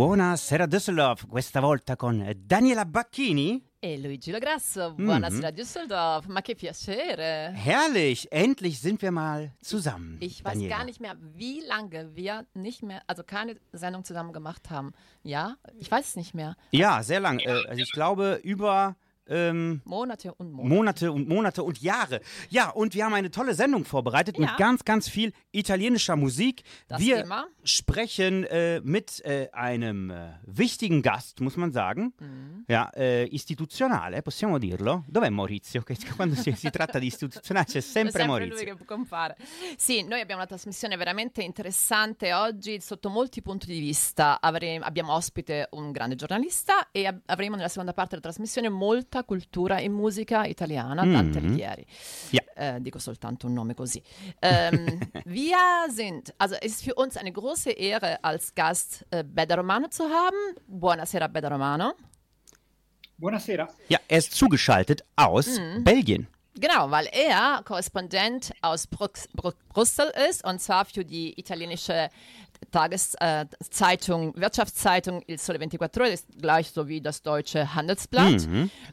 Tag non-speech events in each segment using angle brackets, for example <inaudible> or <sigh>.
Buonasera Düsseldorf, questa volta con Daniela Bacchini. E Luigi Lograsso, buonasera Düsseldorf, ma che piacere. Herrlich, endlich sind wir mal zusammen. Ich weiß Daniela. gar nicht mehr, wie lange wir nicht mehr, also keine Sendung zusammen gemacht haben. Ja, ich weiß es nicht mehr. Ja, sehr lang. Äh, also ich glaube über ähm, Monate und Monate. Monate und Monate und Jahre. Ja, und wir haben eine tolle Sendung vorbereitet mit Ja. ganz, ganz viel italienischer Musik. Das wir immer. sprechen äh, mit äh, einem äh, wichtigen Gast, muss man sagen. Mhm. Ja, äh, istituzionale, possiamo dirlo. Dov'è Maurizio? Che <laughs> quando si, si tratta di istituzionale c'è sempre, sempre Maurizio. lui che compare. Sì, noi abbiamo una trasmissione veramente interessante oggi sotto molti punti di vista. Avre- abbiamo ospite un grande giornalista e ab- avremo nella seconda parte della trasmissione molta cultura e musica italiana, Dante Mhm. Alighieri. Ja. Äh, dico soltanto un nome così. Ähm, wir sind, also es ist für uns eine große Ehre, als Gast äh, Beda Romano zu haben. Buonasera, Beda Romano. Buonasera. Ja, er ist zugeschaltet aus Mhm. Belgien. Genau, weil er Korrespondent aus Brux Bru Brüssel ist und zwar für die italienische Tageszeitung, äh, Zeitung, Wirtschaftszeitung Il Sole 24 Ore, ist gleich so wie das deutsche Handelsblatt.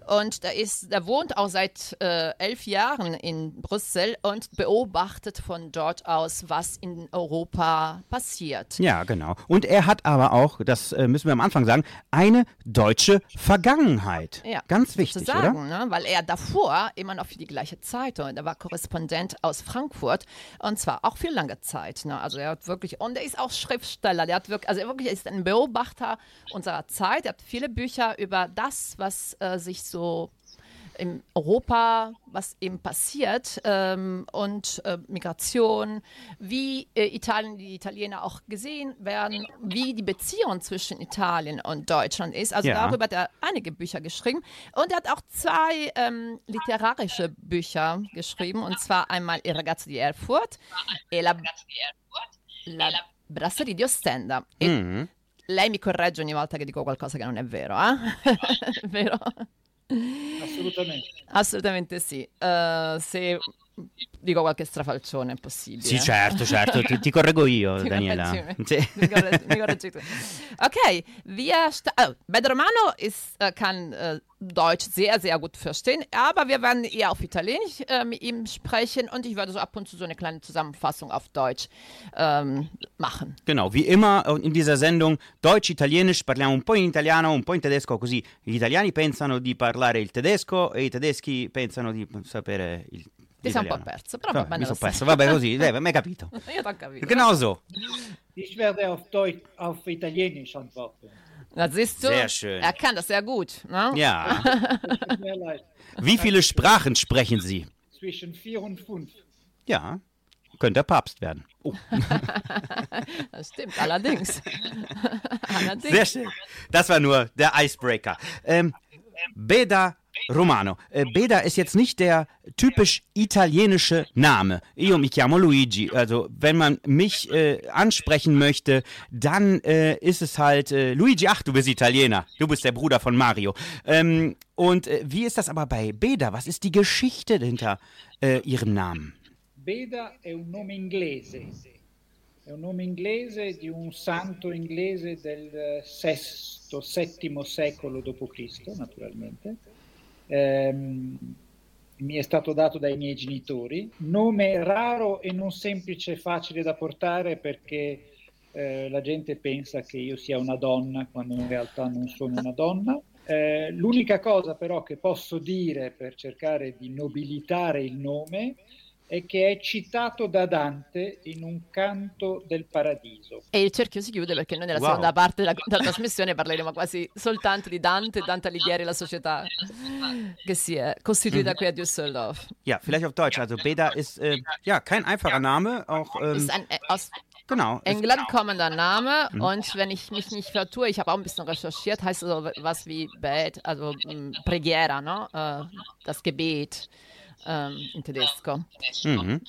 Und der, ist, der wohnt auch seit äh, elf Jahren in Brüssel und beobachtet von dort aus, was in Europa passiert. Ja, genau. Und er hat aber auch, das äh, müssen wir am Anfang sagen, eine deutsche Vergangenheit. Ja, Ganz wichtig, sozusagen, oder? Ne? Weil er davor immer noch für die gleiche Zeitung, der war Korrespondent aus Frankfurt und zwar auch für lange Zeit. Ne? Also er hat wirklich, und er ist auch Schriftsteller, der hat wirklich, also wirklich ist ein Beobachter unserer Zeit, er hat viele Bücher über das, was äh, sich so in Europa, was eben passiert ähm, und äh, Migration, wie äh, Italien, die Italiener auch gesehen werden, wie die Beziehung zwischen Italien und Deutschland ist. Also Ja. darüber hat er einige Bücher geschrieben und er hat auch zwei ähm, literarische Bücher geschrieben und zwar einmal Il ragazzo di Erfurt e la, la brasserie di Ostenda. E Mhm. lei mi corregge ogni volta che dico qualcosa che non è vero, eh? <laughs> vero? Assolutamente. Assolutamente sì. Eh, se dico qualche strafalcione è possibile. Sì, certo, certo, ti, ti correggo io, <laughs> Ti Daniela. Sì. <laughs> Mi correggi- mi correggi tu. Okay, wir sta- oh, Beda Romano ist, äh, kann äh, Deutsch sehr, sehr gut verstehen, aber wir werden eher auf Italienisch äh, mit ihm sprechen und ich werde so ab und zu so eine kleine Zusammenfassung auf Deutsch ähm, machen. Genau, wie immer in dieser Sendung Deutsch, Italienisch, parliamo un po' in italiano, un po' in tedesco, così gli italiani pensano di parlare il tedesco e i tedeschi pensano di sapere il Ti sei un po' perso, però va Vabbè, bene mi sono perso, vabbè così, eh, mi hai capito. <laughs> Io t'ho capito. Genau so. Ich werde auf, Deutsch, auf Italienisch antworten. Na, siehst du, Sehr schön. er kann das sehr gut. Ne? Ja. <laughs> Wie viele Sprachen sprechen Sie? Zwischen vier und fünf. Ja, könnte Papst werden. Oh, <laughs> Das stimmt, allerdings. allerdings. sehr schön. Das war nur der Icebreaker. Ähm, Beda Romano. Äh, Beda ist jetzt nicht der typisch italienische Name. Io mi chiamo Luigi. Also, wenn man mich äh, ansprechen möchte, dann äh, ist es halt äh, Luigi. Ach, du bist Italiener. Du bist der Bruder von Mario. Ähm, und äh, wie ist das aber bei Beda? Was ist die Geschichte hinter äh, ihrem Namen? Beda è un nome inglese. È un nome inglese di un santo inglese del VI, VII secolo d.C., naturalmente. Ehm, mi è stato dato dai miei genitori. Nome raro e non semplice facile da portare perché eh, la gente pensa che io sia una donna quando in realtà non sono una donna. Eh, l'unica cosa però che posso dire per cercare di nobilitare il nome è che è citato da Dante in un canto del paradiso. E il cerchio si chiude perché noi nella Wow. seconda parte della, della trasmissione parleremo quasi soltanto di Dante, Dante Alighieri e la società che si è costituita qui a Düsseldorf. Ja, vielleicht auf Deutsch. Also Beda ist äh, ja kein einfacher Name. Auch ähm, Ist ein äh, aus genau. England kommender Name Mhm. und wenn ich mich nicht vertue, ich habe auch ein bisschen recherchiert, heißt es so was wie Bad, also Preghiera, ne? Äh, das Gebet ähm, in tedesco. Mhm.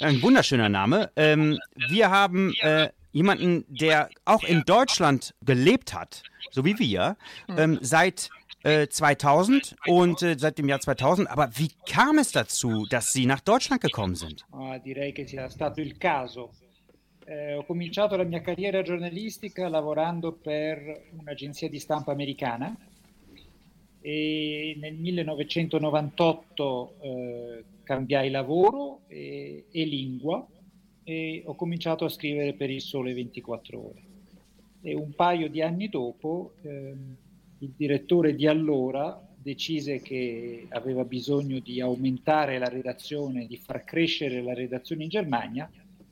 Ein wunderschöner Name. Ähm, wir haben äh, jemanden, der auch in Deutschland gelebt hat, so wie wir, ähm, seit äh, 2000 und äh, seit dem Jahr 2000. Aber wie kam es dazu, dass Sie nach Deutschland gekommen sind? Ah, direi che sia stato il caso. Eh, ho cominciato la mia carriera giornalistica lavorando per un'agenzia di stampa americana e nel 1998 eh, cambiai lavoro e, e, lingua e ho cominciato a scrivere per il Sole 24 Ore. E un paio di anni dopo eh, il direttore di allora decise che aveva bisogno di aumentare la redazione, di far crescere la redazione in Germania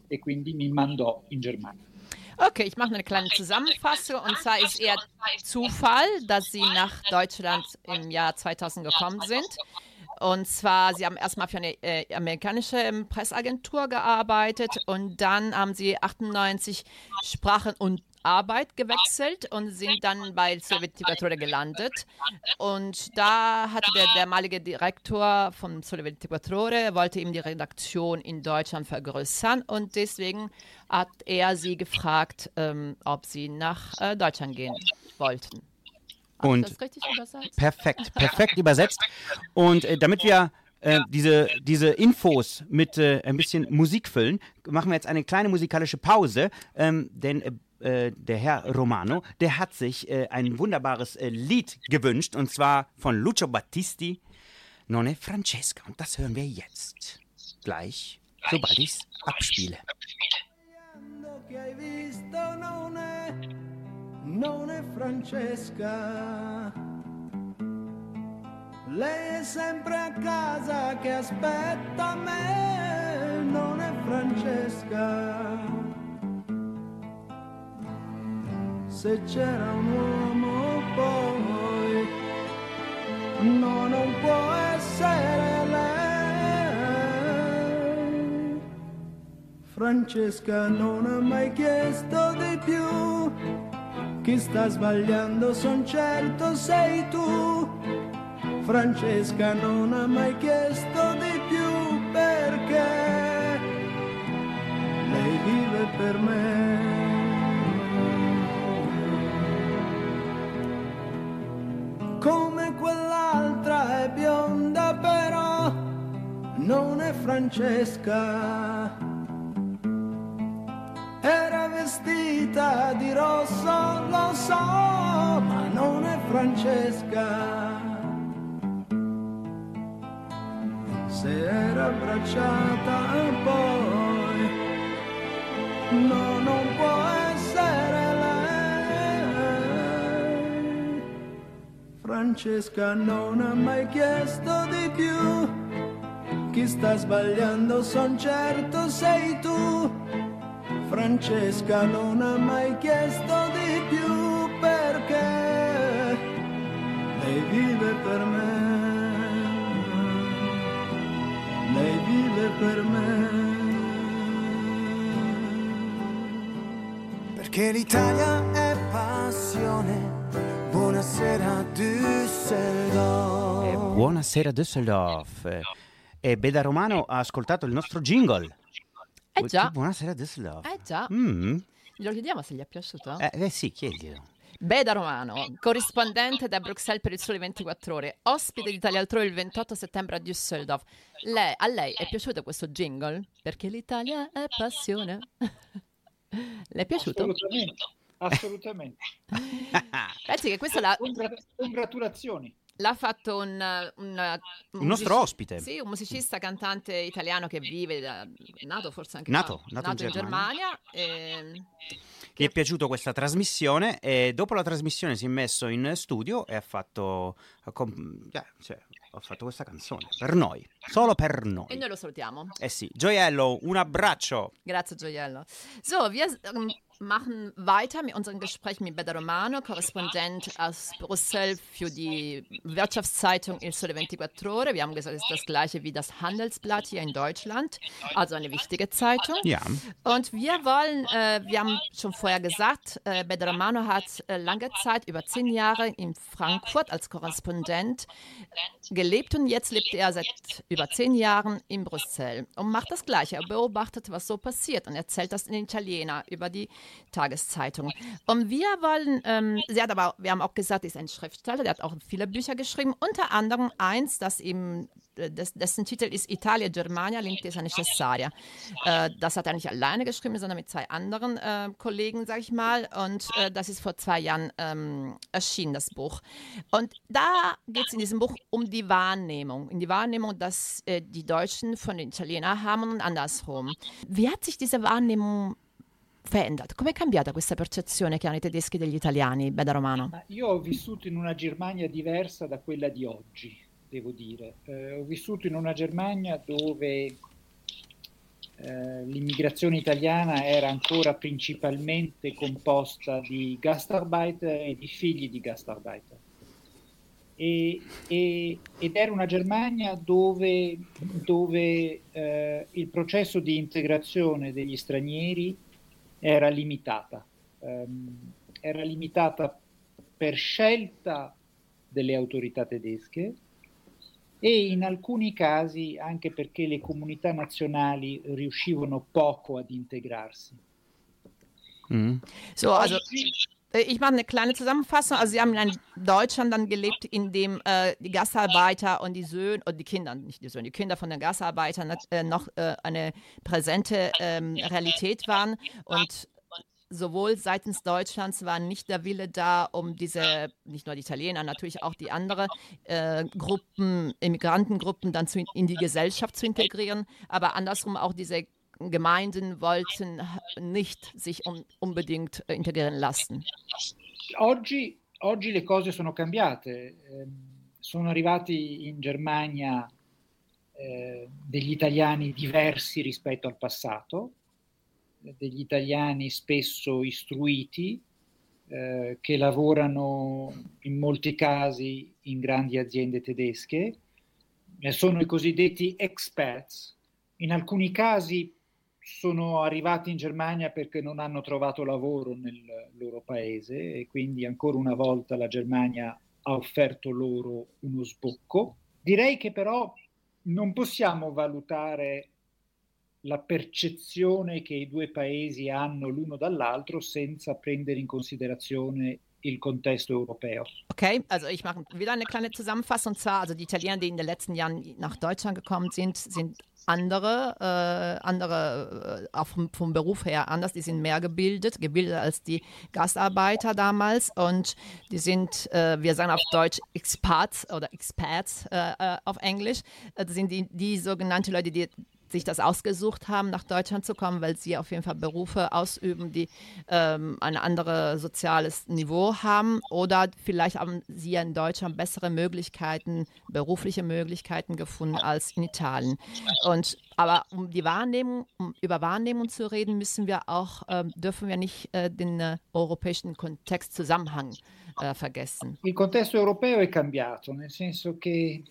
e quindi mi mandò in Germania. Okay, ich mache eine kleine Zusammenfassung. Und zwar ist eher Zufall, dass Sie nach Deutschland im Jahr 2000 gekommen sind. Und zwar, Sie haben erstmal für eine äh, amerikanische ähm, Presseagentur gearbeitet und dann haben Sie 98 Sprachen und Arbeit gewechselt und sind dann bei Solvetivatore gelandet. Und da hatte der damalige Direktor von Solvetivatore, wollte ihm die Redaktion in Deutschland vergrößern und deswegen hat er sie gefragt, ähm, ob sie nach äh, Deutschland gehen wollten. Und perfekt, perfekt übersetzt. Und äh, damit wir äh, diese, diese Infos mit äh, ein bisschen Musik füllen, machen wir jetzt eine kleine musikalische Pause, ähm, denn äh, der Herr Romano, der hat sich äh, ein wunderbares äh, Lied gewünscht und zwar von Lucio Battisti, Nonne Francesca. Und das hören wir jetzt. Gleich, sobald ich es abspiele. Lei è sempre a casa che aspetta me, non è Francesca. Se c'era un uomo poi, no, non può essere lei. Francesca non ha mai chiesto di più, chi sta sbagliando son certo sei tu. Francesca non ha mai chiesto di più perché lei vive per me. Non è Francesca. Era vestita di rosso, lo so, ma non è Francesca. Se era abbracciata poi, no, non può essere Francesca non ha mai chiesto di più. Chi sta sbagliando son certo sei tu. Francesca non ha mai chiesto di più perché lei vive per me. Lei vive per me. Perché l'Italia è passione Buonasera Düsseldorf. Eh, buonasera Düsseldorf. E Beda Romano ha ascoltato il nostro jingle. Eh già. Buonasera Düsseldorf. Eh già. Mm. Glielo chiediamo se gli è piaciuto? Eh, eh sì, chiedilo. Beda Romano, corrispondente da Bruxelles per il Sole 24 Ore, ospite di Italia Altrove il 28 settembre a Düsseldorf. Lei, a lei è piaciuto questo jingle? Perché l'Italia è passione. Le è piaciuto? Assolutamente. Assolutamente. <laughs> Pensi che questa la... Congratulazioni. L'ha fatto un, un, un, nostro ospite. Sì, un musicista cantante italiano che vive, da, nato forse anche nato, qua, nato, nato in Germania. Germania e... Gli è piaciuta questa trasmissione e dopo la trasmissione si è messo in studio e ha fatto, cioè, ha fatto questa canzone per noi, solo per noi. E noi lo salutiamo. Eh sì, Gioiello, un abbraccio. Grazie Gioiello. So, wir um, machen weiter mit unserem Gespräch mit Beda Romano, Korrespondent aus Brüssel für die Wirtschaftszeitung Il Sole 24 Ore. Wir haben gesagt, es ist das gleiche wie das Handelsblatt hier in Deutschland, also eine wichtige Zeitung. Ja. Und wir wollen, äh, wir haben schon vorher gesagt, äh, Beda Romano hat äh, lange Zeit, über zehn Jahre in Frankfurt als Korrespondent gelebt und jetzt lebt er seit über zehn Jahren in Brüssel und macht das Gleiche. Er beobachtet, was so passiert und erzählt das in Italiener über die Tageszeitung. Und wir wollen, ähm, sie hat aber, wir haben auch gesagt, sie ist ein Schriftsteller, der hat auch viele Bücher geschrieben, unter anderem eins, das eben dessen Titel ist Italia Germania l'intesa necessaria. Äh, das hat er nicht alleine geschrieben, sondern mit zwei anderen äh, Kollegen, sag ich mal. Und äh, das ist vor zwei Jahren ähm, erschienen, das Buch. Und da geht es in diesem Buch um die Wahrnehmung. In die Wahrnehmung, dass äh, die Deutschen von den Italienern haben und andersrum. Wie hat sich diese Wahrnehmung verändert? Come è cambiata questa percezione che hanno i tedeschi degli italiani, Beda Romano? Io ho vissuto in una Germania diversa da quella di oggi devo dire. Eh, ho vissuto in una Germania dove eh, l'immigrazione italiana era ancora principalmente composta di gastarbeiter e di figli di gastarbeiter. E, e, ed era una Germania dove, dove eh, il processo di integrazione degli stranieri era limitata. Um, era limitata per scelta delle autorità tedesche, e in alcuni casi anche perché le comunità nazionali riuscivano poco ad integrarsi. Mhm. So, also ich mache eine kleine Zusammenfassung. Also Sie haben in Deutschland dann gelebt, in dem äh, die Gastarbeiter und die Söhne, und die Kinder, nicht die Söhne, die Kinder von den Gastarbeitern äh, noch äh, eine präsente ähm, Realität waren und sowohl seitens Deutschlands war nicht der Wille da, um diese, nicht nur die Italiener, natürlich auch die anderen äh, Gruppen, Immigrantengruppen dann zu, in die Gesellschaft zu integrieren, aber andersrum auch diese Gemeinden wollten nicht sich um, unbedingt äh, integrieren lassen. Oggi, oggi le cose sono cambiate. Eh, sono arrivati in Germania eh, degli italiani diversi rispetto al passato degli italiani spesso istruiti eh, che lavorano in molti casi in grandi aziende tedesche, eh, sono i cosiddetti expats. In alcuni casi sono arrivati in Germania perché non hanno trovato lavoro nel loro paese e quindi ancora una volta la Germania ha offerto loro uno sbocco. Direi che però non possiamo valutare la percezione che i due paesi hanno l'uno dall'altro senza prendere in considerazione il Kontext europeo. Okay, also ich mache wieder eine kleine Zusammenfassung. Und zwar, also die Italiener, die in den letzten Jahren nach Deutschland gekommen sind, sind andere, äh, andere äh, auch vom, vom, Beruf her anders. Die sind mehr gebildet, gebildet als die Gastarbeiter damals. Und die sind, äh, wir sagen auf Deutsch Expats oder Experts äh, äh, auf Englisch. Das sind die, die sogenannten Leute, die sich das ausgesucht haben, nach Deutschland zu kommen, weil sie auf jeden Fall Berufe ausüben, die ähm, ein anderes soziales Niveau haben. Oder vielleicht haben sie in Deutschland bessere Möglichkeiten, berufliche Möglichkeiten gefunden als in Italien. Und aber um die Wahrnehmung, um über Wahrnehmung zu reden, müssen wir auch, äh, dürfen wir nicht äh, den äh, europäischen Kontext Zusammenhang äh, vergessen. Il contesto europeo è cambiato, nel senso che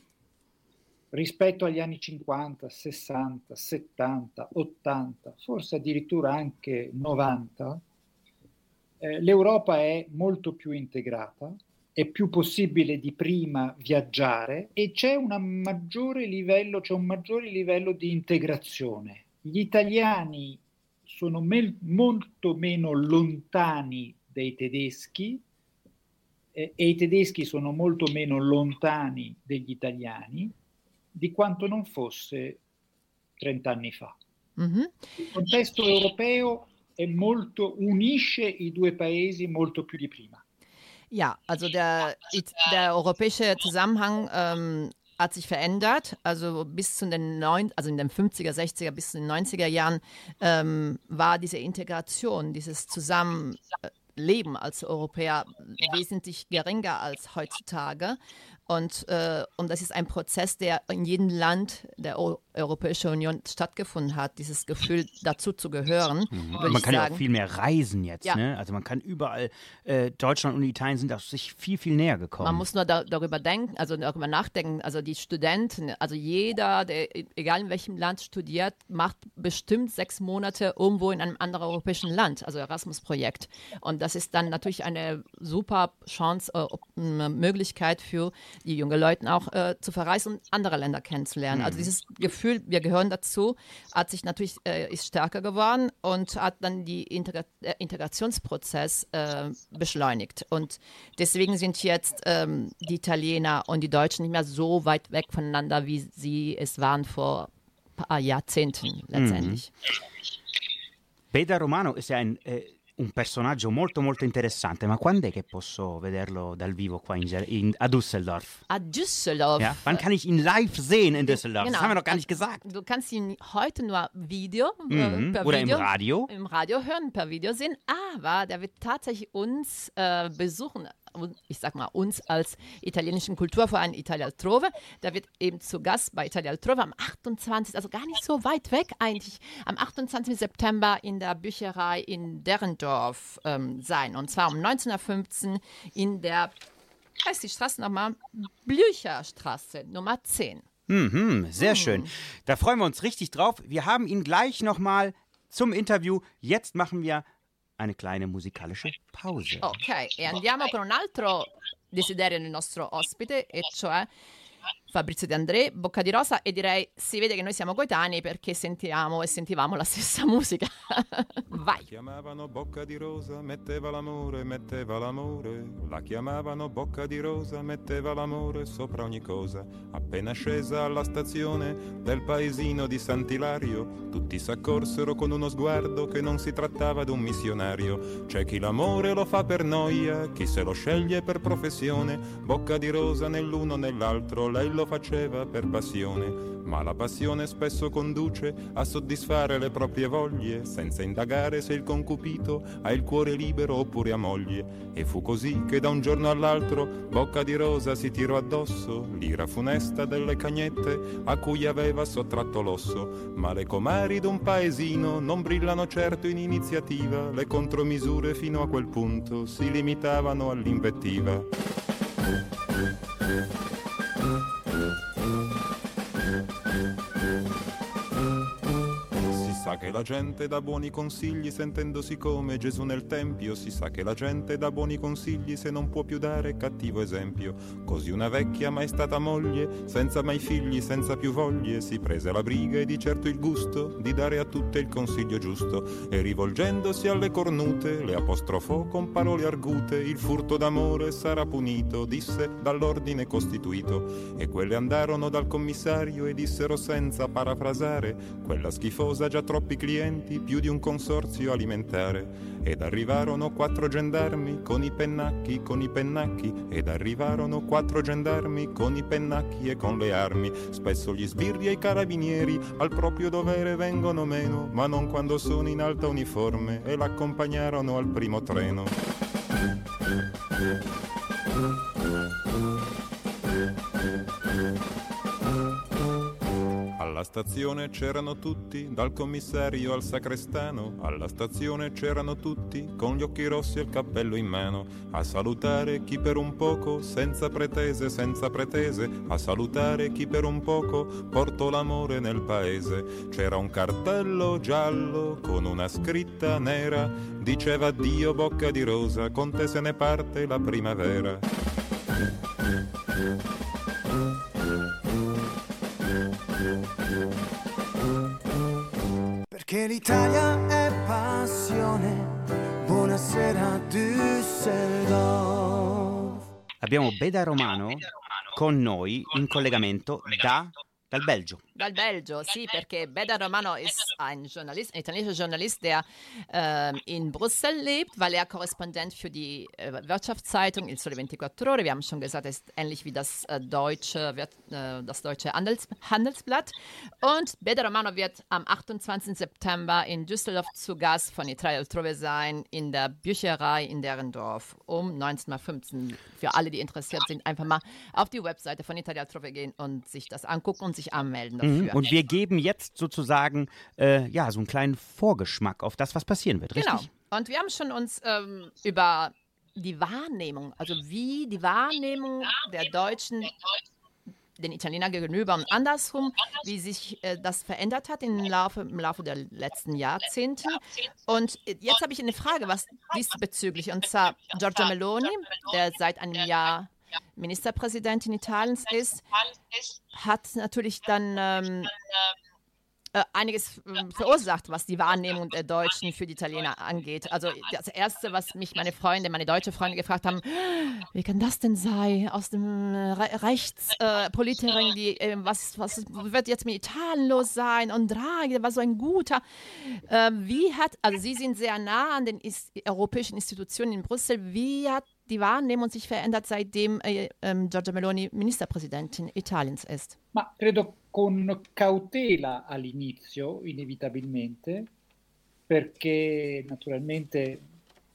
rispetto agli anni 50, 60, 70, 80, forse addirittura anche 90, eh, l'Europa è molto più integrata, è più possibile di prima viaggiare e c'è, livello, c'è un maggiore livello di integrazione. Gli italiani sono me- molto meno lontani dei tedeschi eh, e i tedeschi sono molto meno lontani degli italiani di quanto non fosse 30 anni fa. Mm-hmm. Il contesto europeo molto, unisce i due paesi molto più di prima. Ja, also der, der europäische Zusammenhang ähm, hat sich verändert. Also bis zu den neun, also in den 50er, 60er bis zu den 90er Jahren ähm, war diese Integration, dieses Zusammenleben als Europäer wesentlich geringer als heutzutage. Und, äh, und das ist ein Prozess, der in jedem Land der o Europäischen Union stattgefunden hat, dieses Gefühl dazu zu gehören. Mhm. Man kann ja auch viel mehr reisen jetzt. Ja. Ne? Also man kann überall, äh, Deutschland und Italien sind auch sich viel, viel näher gekommen. Man muss nur da, darüber denken, also darüber nachdenken. Also die Studenten, also jeder, der egal in welchem Land studiert, macht bestimmt sechs Monate irgendwo in einem anderen europäischen Land, also Erasmus-Projekt. Und das ist dann natürlich eine super Chance, äh, Möglichkeit für die jungen Leute auch äh, zu verreisen und andere Länder kennenzulernen. Also Mhm. dieses Gefühl, wir gehören dazu, hat sich natürlich äh, ist stärker geworden und hat dann die Integra äh, Integrationsprozess äh, beschleunigt. Und deswegen sind jetzt ähm, die Italiener und die Deutschen nicht mehr so weit weg voneinander, wie sie es waren vor ein paar Jahrzehnten letztendlich. Beda Romano ist ja ein, eh, un personaggio molto molto interessante, ma quando è che posso vederlo dal vivo qua in, in- a Düsseldorf? A Düsseldorf. Ja? Wann kann ich ihn live sehen in Düsseldorf? Das Genau. haben wir noch gar nicht gesagt. Du kannst ihn heute nur Video, Mhm. äh, per Oder im Video Radio. im Radio hören, per Video sehen, aber der wird tatsächlich uns äh, besuchen. Ich sag mal uns als italienischen Kulturverein Italia Altrove. Der wird eben zu Gast bei Italia Altrove am 28. Also gar nicht so weit weg eigentlich. Am 28. September in der Bücherei in Derendorf ähm, sein. Und zwar um 19.15 Uhr in der, heißt die Straße nochmal, Blücherstraße Nummer 10. Mhm, sehr Hm. schön. Da freuen wir uns richtig drauf. Wir haben ihn gleich nochmal zum Interview. Jetzt machen wir eine kleine musikalische Pause. Ok, e andiamo con un altro desiderio del nostro ospite, e cioè Fabrizio De André, Bocca di Rosa, e direi si vede che noi siamo coetanei perché sentiamo e sentivamo la stessa <laughs> musica. Vai! Chiamavano bocca di rosa, metteva l'amore, metteva l'amore. La chiamavano bocca di rosa, metteva l'amore sopra ogni cosa. Appena scesa alla stazione del paesino di Sant'Ilario, tutti s'accorsero con uno sguardo che non si trattava d'un missionario. C'è chi l'amore lo fa per noia, chi se lo sceglie per professione. Bocca di rosa nell'uno nell'altro, lei lo faceva per passione. Ma la passione spesso conduce a soddisfare le proprie voglie, senza indagare se il concupito ha il cuore libero oppure ha moglie. E fu così che da un giorno all'altro Bocca di Rosa si tirò addosso l'ira funesta delle cagnette a cui aveva sottratto l'osso. Ma le comari d'un paesino non brillano certo in iniziativa, le contromisure fino a quel punto si limitavano all'invettiva. Che la gente dà buoni consigli sentendosi come Gesù nel Tempio, si sa che la gente dà buoni consigli se non può più dare cattivo esempio. Così una vecchia mai stata moglie, senza mai figli, senza più voglie, si prese la briga e di certo il gusto di dare a tutte il consiglio giusto. E rivolgendosi alle cornute le apostrofò con parole argute, il furto d'amore sarà punito, disse dall'ordine costituito. E quelle andarono dal commissario e dissero senza parafrasare quella schifosa già troppi clienti, più di un consorzio alimentare. Ed arrivarono quattro gendarmi con i pennacchi, con i pennacchi, ed arrivarono quattro gendarmi con i pennacchi e con le armi. Spesso gli sbirri e i carabinieri al proprio dovere vengono meno, ma non quando sono in alta uniforme e l'accompagnarono al primo treno. Alla stazione c'erano tutti, dal commissario al sacrestano. Alla stazione c'erano tutti, con gli occhi rossi e il cappello in mano. A salutare chi per un poco, senza pretese, senza pretese. A salutare chi per un poco portò l'amore nel paese. C'era un cartello giallo con una scritta nera. Diceva Dio bocca di rosa, con te se ne parte la primavera. Perché l'Italia è passione. Buonasera Düsseldorf. Abbiamo Beda Romano con noi in collegamento da, dal Belgio. Dal Belgio, sì, perché Beda Romano ist ein Journalist, ein italienischer Journalist, der ähm, in Brüssel lebt, weil er Korrespondent für die äh, Wirtschaftszeitung Il Sole 24 Ore, wir haben schon gesagt, ist ähnlich wie das äh, deutsche, wird, äh, das deutsche Handels, Handelsblatt. Und Beda Romano wird am 28. September in Düsseldorf zu Gast von Italia Altrove sein, in der Bücherei in Derendorf um 19.15 Uhr. Für alle, die interessiert sind, einfach mal auf die Webseite von Italia Altrove gehen und sich das angucken und sich anmelden dafür. Und wir geben jetzt sozusagen äh, ja, so einen kleinen Vorgeschmack auf das, was passieren wird, richtig? Genau. Und wir haben schon uns ähm, über die Wahrnehmung, also wie die Wahrnehmung der Deutschen den Italienern gegenüber und andersrum, wie sich äh, das verändert hat im Laufe, im Laufe der letzten Jahrzehnte. Und jetzt habe ich eine Frage, was diesbezüglich, und zwar Giorgio Meloni, der seit einem Jahr Ministerpräsidentin Italiens ist, hat natürlich dann ähm, äh, einiges äh, verursacht, was die Wahrnehmung der Deutschen für die Italiener angeht. Also das Erste, was mich meine Freunde, meine deutsche Freunde gefragt haben, wie kann das denn sein? Aus dem äh, Rechtspolitikerin, äh, die, äh, was, was wird jetzt mit Italien los sein? Und Draghi, der war so ein guter. Ähm, wie hat, also Sie sind sehr nah an den is europäischen Institutionen in Brüssel, wie hat die Wahrnehmung sich verändert, seitdem äh, ähm, Giorgia Meloni Ministerpräsidentin Italiens ist? Ma credo con cautela all'inizio, inevitabilmente, perché naturalmente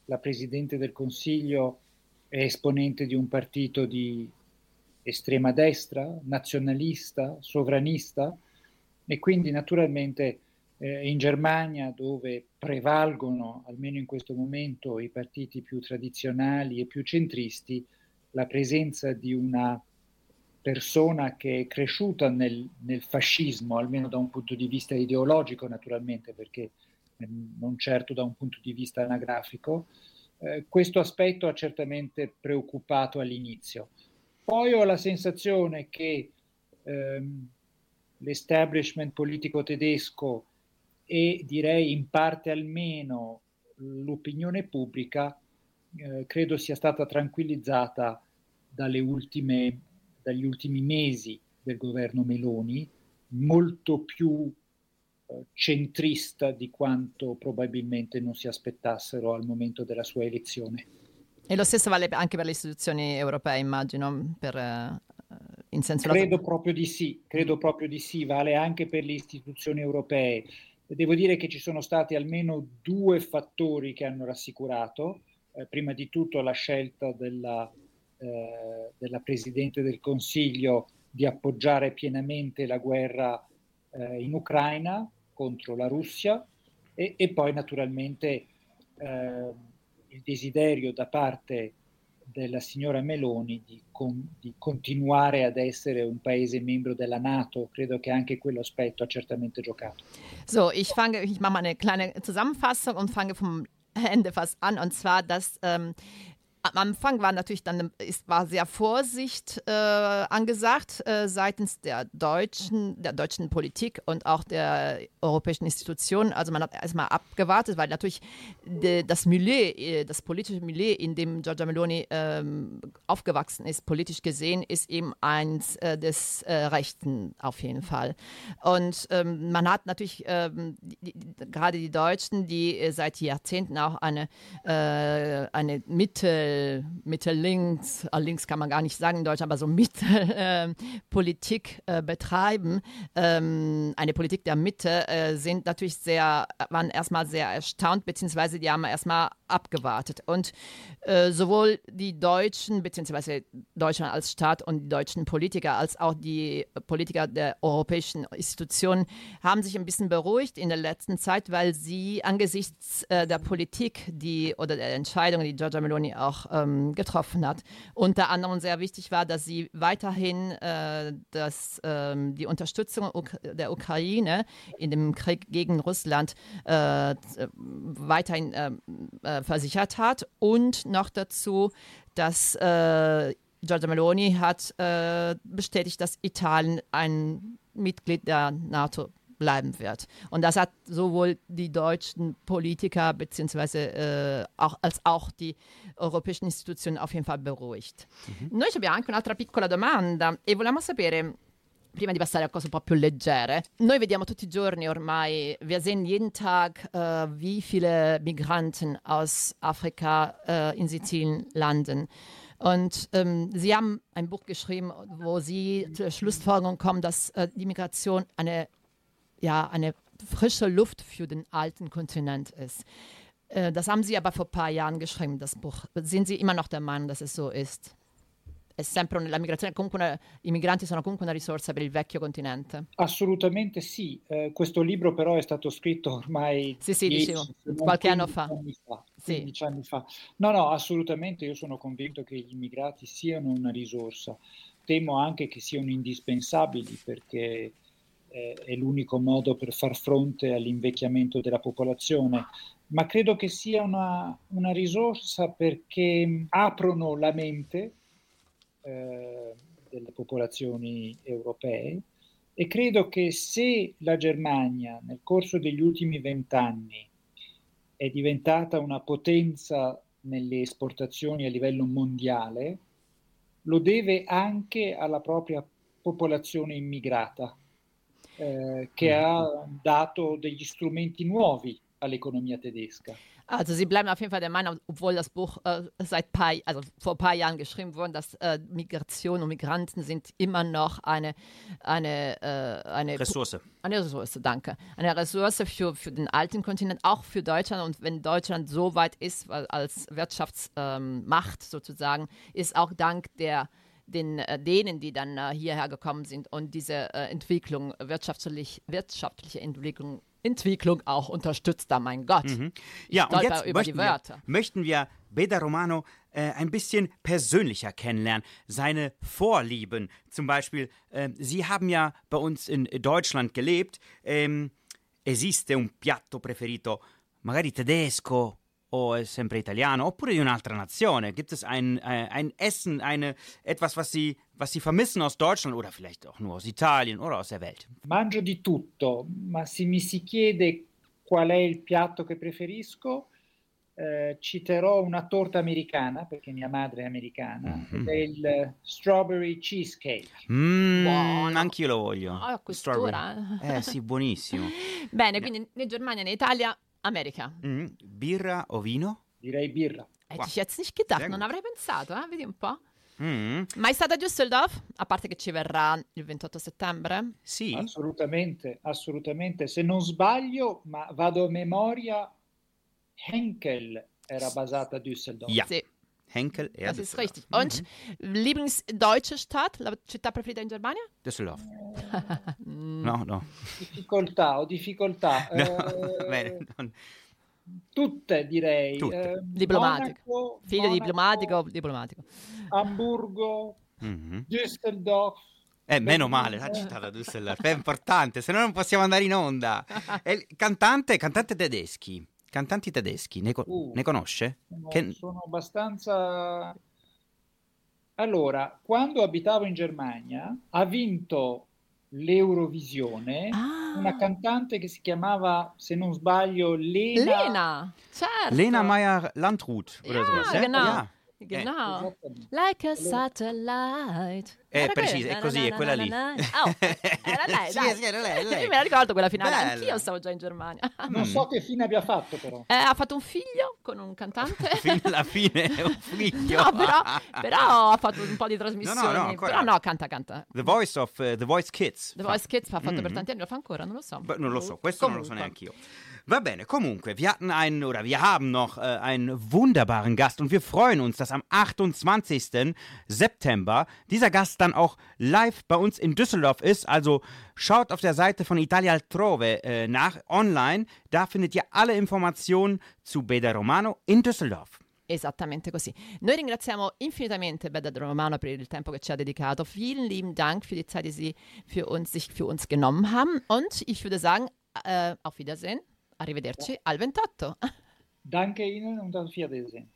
la Presidente del Consiglio è esponente di un partito di estrema destra, nazionalista, sovranista e quindi naturalmente eh, in Germania dove prevalgono, almeno in questo momento, i partiti più tradizionali e più centristi, la presenza di una persona che è cresciuta nel, nel, fascismo, almeno da un punto di vista ideologico naturalmente, perché ehm, non certo da un punto di vista anagrafico, eh, questo aspetto ha certamente preoccupato all'inizio. Poi ho la sensazione che ehm, l'establishment politico tedesco e direi in parte almeno l'opinione pubblica eh, credo sia stata tranquillizzata ultime, dagli ultimi mesi del governo Meloni, molto più eh, centrista di quanto probabilmente non si aspettassero al momento della sua elezione. E lo stesso vale anche per le istituzioni europee, immagino, per, uh, in senso Credo proprio di sì, credo proprio di sì, vale anche per le istituzioni europee. Devo dire che ci sono stati almeno due fattori che hanno rassicurato. Eh, prima di tutto la scelta della, eh, della, Presidente del Consiglio di appoggiare pienamente la guerra eh, in Ucraina contro la Russia e, e poi naturalmente eh, il desiderio da parte della signora Meloni di, con, di, continuare ad essere un paese membro della NATO. Credo che anche quello aspetto ha certamente giocato. So, ich fange, ich mache mal eine kleine Zusammenfassung und fange vom Ende fast an. Und zwar, dass ähm, am Anfang war natürlich dann ist, war sehr Vorsicht äh, angesagt äh, seitens der deutschen, der deutschen Politik und auch der europäischen Institutionen. Also man hat erstmal abgewartet, weil natürlich de, das Milieu, äh, das politische Milieu, in dem Giorgia Meloni ähm, aufgewachsen ist, politisch gesehen, ist eben eins äh, des äh, Rechten auf jeden Fall. Und ähm, man hat natürlich ähm, gerade die Deutschen, die äh, seit Jahrzehnten auch eine, eine Mitte Mittel, Mitte-Links, äh, links kann man gar nicht sagen in Deutschland, aber so Mittelpolitik <laughs> äh, äh, betreiben, ähm, eine Politik der Mitte, äh, sind natürlich sehr, waren erstmal sehr erstaunt, beziehungsweise die haben erstmal abgewartet. Und äh, sowohl die Deutschen, beziehungsweise Deutschland als Staat und die deutschen Politiker, als auch die Politiker der europäischen Institutionen haben sich ein bisschen beruhigt in der letzten Zeit, weil sie angesichts äh, der Politik, die oder der Entscheidungen, die Giorgia Meloni auch ähm, getroffen hat, unter anderem sehr wichtig war, dass sie weiterhin äh, das, ähm, die Unterstützung der Ukraine in dem Krieg gegen Russland äh, weiterhin ähm, äh, versichert hat. Und noch dazu, dass äh, Giorgia Meloni hat äh, bestätigt, dass Italien ein Mitglied der NATO bleiben wird. Und das hat sowohl die deutschen Politiker beziehungsweise äh, auch, als auch die europäischen Istituzioni auf jeden Fall beruhigt. Mhm. Noi abbiamo anche un'altra piccola domanda e volevamo sapere prima di passare a cose un po' più leggere. Noi vediamo tutti i giorni ormai, wir sehen jeden Tag, äh, wie viele Migranten aus Afrika äh, in Sizilien landen. Und ähm, Sie haben ein Buch geschrieben, wo Sie zur Schlussfolgerung kommen, dass äh, die Migration eine ja, eine frische Luft für den alten Kontinent ist. Äh, das haben Sie aber vor ein paar Jahren geschrieben, das Buch. Sind Sie immer noch der Meinung, dass es so ist? È sempre la migrazione, comunque una, i migranti sono comunque una risorsa per il vecchio continente. Assolutamente sì. Eh, questo libro però è stato scritto ormai sì, sì, 10, dicevo, qualche anno fa. Anni fa, sì. anni fa. No, no, assolutamente io sono convinto che gli immigrati siano una risorsa. Temo anche che siano indispensabili perché eh, è l'unico modo per far fronte all'invecchiamento della popolazione, ma credo che sia una, una risorsa perché aprono la mente eh, delle popolazioni europee e credo che se la Germania nel corso degli ultimi vent'anni è diventata una potenza nelle esportazioni a livello mondiale, lo deve anche alla propria popolazione immigrata, eh, che ha dato degli strumenti nuovi all'economia tedesca. Also Sie bleiben auf jeden Fall der Meinung, obwohl das Buch äh, seit paar, also vor ein paar Jahren geschrieben wurde, dass äh, Migration und Migranten sind immer noch eine, eine, äh, eine Ressource. Eine Ressource, danke. Eine Ressource für, für den alten Kontinent, auch für Deutschland. Und wenn Deutschland so weit ist als Wirtschaftsmacht ähm, sozusagen, ist auch dank der den, äh, denen, die dann äh, hierher gekommen sind und diese äh, Entwicklung, wirtschaftlich, wirtschaftliche Entwicklung Entwicklung auch unterstützt da, mein Gott. Mhm. Ja, und jetzt über die möchten wir, möchten wir Beda Romano äh, ein bisschen persönlicher kennenlernen. Seine Vorlieben zum Beispiel. Äh, Sie haben ja bei uns in Deutschland gelebt. Ähm, esiste un piatto preferito, magari tedesco o è sempre italiano, oppure di un'altra Nazione? Gibt es ein, äh, ein Essen, eine, etwas, was Sie, was Sie vermissen aus Deutschland oder vielleicht auch nur aus Italien oder aus der Welt? Mangio di tutto, ma se mi si chiede qual è il piatto che preferisco, eh, citerò una torta americana, perché mia madre è americana, Mhm. ed è il strawberry cheesecake. Mm, anch'io lo voglio. Questura. Strawberry. Eh sì, buonissimo. <laughs> Bene, quindi né Germania né Italia, Amerika. Mm, Birra o vino? Direi birra. Hätte Wow. jetzt nicht gedacht, Sehr non avrei pensato, eh? Vedi un po'. Mm, Mai stata a Düsseldorf? A parte che ci verrà il 28 settembre? sì. Assolutamente, assolutamente. Se non sbaglio, ma vado a memoria, Henkel era basata a Düsseldorf. Ja. Sì, Henkel, er das ist Düsseldorf. richtig. Und Lieblingsdeutsche Stadt, la città preferita in Germania? Düsseldorf. <laughs> No, no. Difficoltà, ho difficoltà. <laughs> no. Eh, Bene, non- Tutte direi. Tutte. Eh, Diplomatico. Monaco, Figlio Monaco, diplomatico, diplomatico. Hamburgo, Mhm. Düsseldorf. Eh, meno male, l'ha citata Düsseldorf. È importante, se no non possiamo andare in onda. <laughs> E il cantante, cantante tedeschi. Cantanti tedeschi, ne, co- Uh. ne conosce? Sono, Che- sono abbastanza... Allora, quando abitavo in Germania, ha vinto l'Eurovisione Ah, una cantante che si chiamava, se non sbaglio, Lena. Lena, certo. Lena Meyer Landrut oder Ja, sowas. eh? genau. Ja. Genau. Like a satellite. Eh, Era preciso, quella? è così, è Na, quella na, lì. Oh, era lei, <laughs> Sì, dai. sì, era lei, <laughs> lei. Io me la ricordo quella finale, Bella. anch'io stavo già in Germania. <laughs> Non so che fine abbia fatto però. Eh, ha fatto un figlio con un cantante. Alla fine è un figlio. No, però, però ha fatto un po' di trasmissioni. No, no, no, ancora. però no, canta, canta. The Voice of uh, The Voice Kids. The fa. Voice Kids ha fatto per Mhm. tanti anni, lo fa ancora, non lo so. Beh, non lo so, questo non lo so Comunque. neanche io. Va bene, comunque, wir hatten einen oder wir haben noch äh, einen wunderbaren Gast und wir freuen uns, dass am 28. September dieser Gast dann auch live bei uns in Düsseldorf ist. Also schaut auf der Seite von Italia Altrove äh, nach online. Da findet ihr alle Informationen zu Beda Romano in Düsseldorf. Esattamente così. Noi ringraziamo infinitamente Beda Romano per il tempo che ci ha dedicato. Vielen lieben Dank für die Zeit, die Sie für uns, sich für uns genommen haben. Und ich würde sagen, äh, auf Wiedersehen. Arrivederci al 28. <laughs> Danke Ihnen und auf Wiedersehen.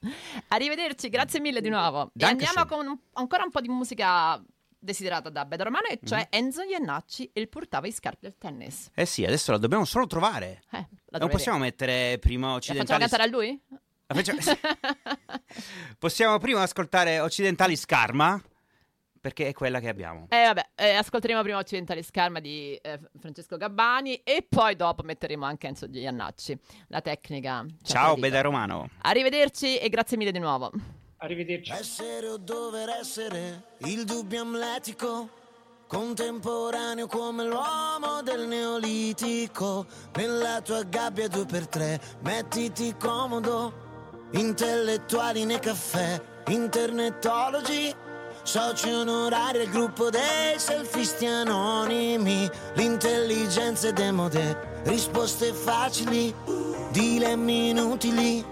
Arrivederci, grazie mille di nuovo. E andiamo con un- ancora un po' di musica desiderata da Beda Romano, e cioè Mhm. Enzo Iannacci, il portava i scarpe del tennis. Eh sì, adesso la dobbiamo solo trovare. Eh, Non possiamo mettere prima La facciamo occidentali. cantare a lui? La facciamo- <laughs> Possiamo prima ascoltare occidentali Scarma? Perché è quella che abbiamo. Eh vabbè, eh, ascolteremo prima Occidentali Scarma di eh, Francesco Gabbani e poi dopo metteremo anche Enzo Giannacci. La tecnica. ci ha Ciao, tradito. Beda Romano. Arrivederci e grazie mille di nuovo. Arrivederci. Essere o dover essere il dubbio amletico, contemporaneo come l'uomo del neolitico. Nella tua gabbia due per tre, mettiti comodo. Intellettuali nei caffè, internetologi, soci onorari al gruppo dei selfisti anonimi. L'intelligenza è demode, risposte facili, dilemmi inutili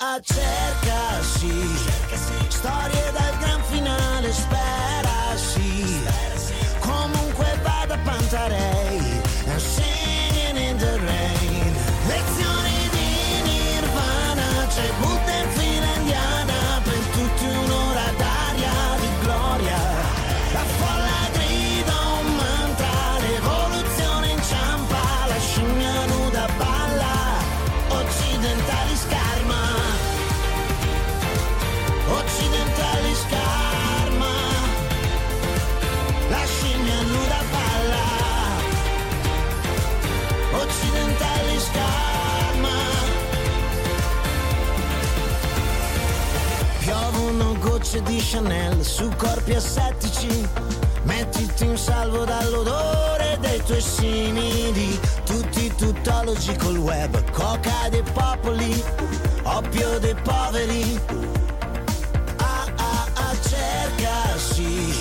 a cercasi, cercasi. storie dal grande Chanel su corpi assettici. Mettiti in salvo dall'odore dei tuoi simili. Tutti tuttologi col web, coca dei popoli, oppio dei poveri. Ah ah ah, cercasi.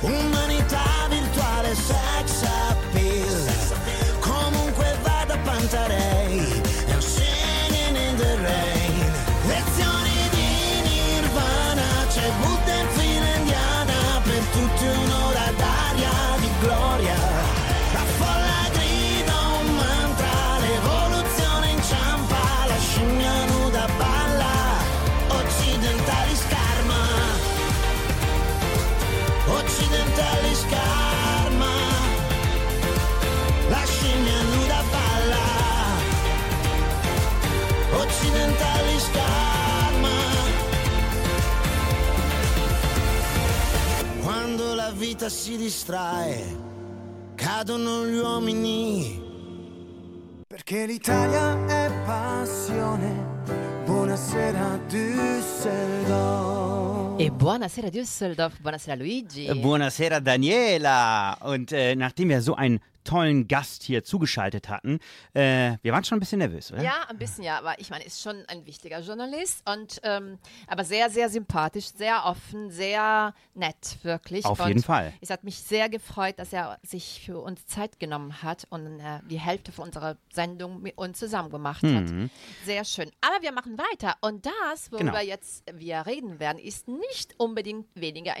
Umanità virtuale, sex vita si distrae, cadono gli uomini. Perché l'Italia è passione. Buonasera Düsseldorf. E buonasera Düsseldorf, buonasera Luigi. Buonasera Daniela. Und äh, nachdem wir so einen tollen Gast hier zugeschaltet hatten, äh, wir waren schon ein bisschen nervös, oder? Ja, ein bisschen ja, aber ich meine, ist schon ein wichtiger Journalist und ähm, aber sehr, sehr sympathisch, sehr offen, sehr nett, wirklich. Auf und jeden Fall. Es hat mich sehr gefreut, dass er sich für uns Zeit genommen hat und äh, die Hälfte von unserer Sendung mit uns zusammen gemacht hat. Sehr schön. Aber wir machen weiter und das, worüber Mhm. Genau. jetzt wir reden werden, ist nicht unbedingt weniger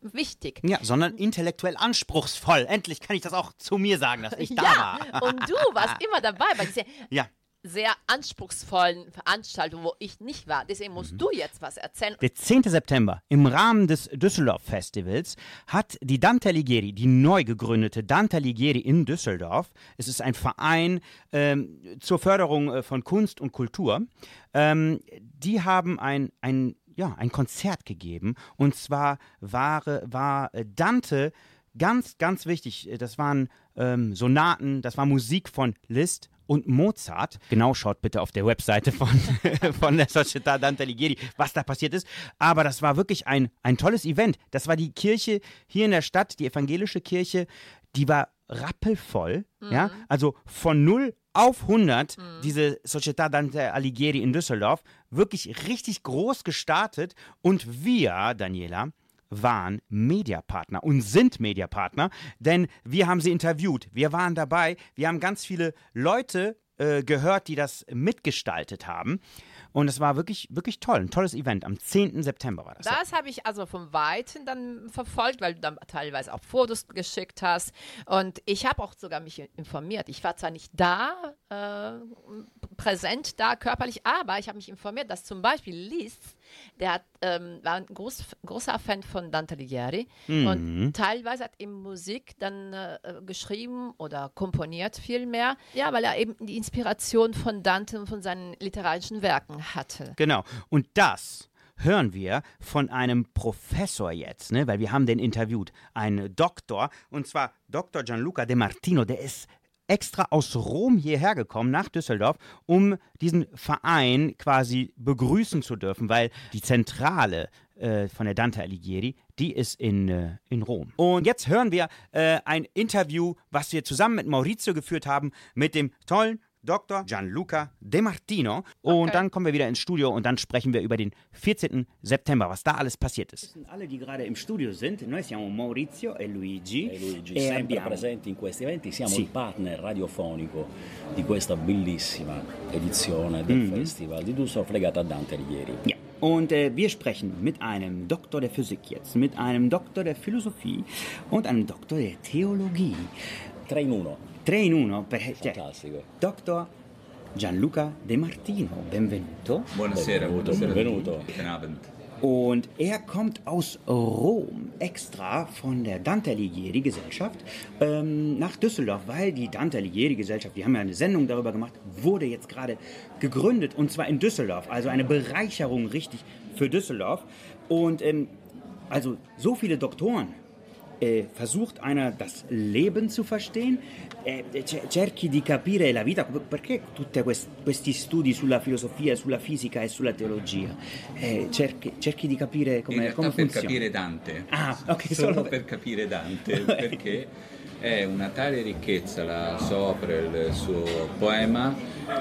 wichtig. Ja, sondern intellektuell anspruchsvoll. Endlich kann ich das auch zu mir sagen, dass ich <laughs> da ja, war. und du warst immer dabei bei dieser <laughs> Ja, sehr anspruchsvollen Veranstaltung, wo ich nicht war. Deswegen musst Mhm. du jetzt was erzählen. Der 10. September im Rahmen des Düsseldorf Festivals hat die Dante Alighieri, die neu gegründete Dante Alighieri in Düsseldorf, es ist ein Verein ähm, zur Förderung äh, von Kunst und Kultur, ähm, die haben ein, ein, ja, ein Konzert gegeben und zwar war, war Dante ganz, ganz wichtig. äh, Das waren ähm, Sonaten, das war Musik von Liszt und Mozart. Genau schaut bitte auf der Webseite von, <laughs> von der Società Dante Alighieri, was da passiert ist. Aber das war wirklich ein, ein tolles Event. Das war die Kirche hier in der Stadt, die evangelische Kirche, die war rappelvoll. Ja? Also von 0 auf 100, diese Società Dante Alighieri in Düsseldorf, wirklich richtig groß gestartet. Und wir, Daniela, waren Mediapartner und sind Mediapartner, denn wir haben sie interviewt, wir waren dabei, wir haben ganz viele Leute äh, gehört, die das mitgestaltet haben. Und es war wirklich, wirklich toll, ein tolles Event. Am 10. September war das. Das habe ich also vom Weiten dann verfolgt, weil du dann teilweise auch Fotos geschickt hast. Und ich habe auch sogar mich informiert. Ich war zwar nicht da, äh, präsent da körperlich, aber ich habe mich informiert, dass zum Beispiel Liszt, der hat, ähm, war ein groß, großer Fan von Dante Alighieri und teilweise hat ihm Musik dann äh, geschrieben oder komponiert vielmehr. Ja, weil er eben die Inspiration von Dante und von seinen literarischen Werken hatte. Genau. Und das hören wir von einem Professor jetzt, ne? weil wir haben den interviewt, ein Doktor, und zwar Dr. Gianluca De Martino, der ist extra aus Rom hierher gekommen, nach Düsseldorf, um diesen Verein quasi begrüßen zu dürfen, weil die Zentrale äh, von der Dante Alighieri, die ist in, äh, in Rom. Und jetzt hören wir äh, ein Interview, was wir zusammen mit Maurizio geführt haben, mit dem tollen Dr. Gianluca De Martino. Und okay. dann kommen wir wieder ins Studio und dann sprechen wir über den 14. September, was da alles passiert ist. Sind alle, die gerade im Studio sind. Noi siamo Maurizio e Luigi. E Luigi, e sempre abbiamo... presenti in questi eventi. Siamo sì. il partner radiofonico di questa bellissima edizione del mm. Festival di Düsseldorf legata Dante Alighieri. Yeah. Und äh, wir sprechen mit einem Doktor der Physik jetzt, mit einem Doktor der Philosophie und einem Doktor der Theologie. Tre in uno. 3 in 1 perché fantastico. Cioè, Dr. Gianluca De Martino, benvenuto. Buonasera, buonasera. Benvenuto. Guten Abend. Und er kommt aus Rom, extra von der Dante Alighieri Gesellschaft ähm, nach Düsseldorf, weil die Dante Alighieri Gesellschaft, wir haben ja eine Sendung darüber gemacht, wurde jetzt gerade gegründet und zwar in Düsseldorf. Also eine Bereicherung richtig für Düsseldorf. Und ähm, also so viele Doktoren eh, versucht einer das Leben zu verstehen, eh, ce- cerchi di capire la vita, perché tutti questi studi sulla filosofia, sulla fisica e sulla teologia? Eh, cerchi, cerchi di capire come, come per funziona. capire Dante. Ah, ok, solo solo per capire Dante, <laughs> perché è una tale ricchezza la sua opera, il suo poema,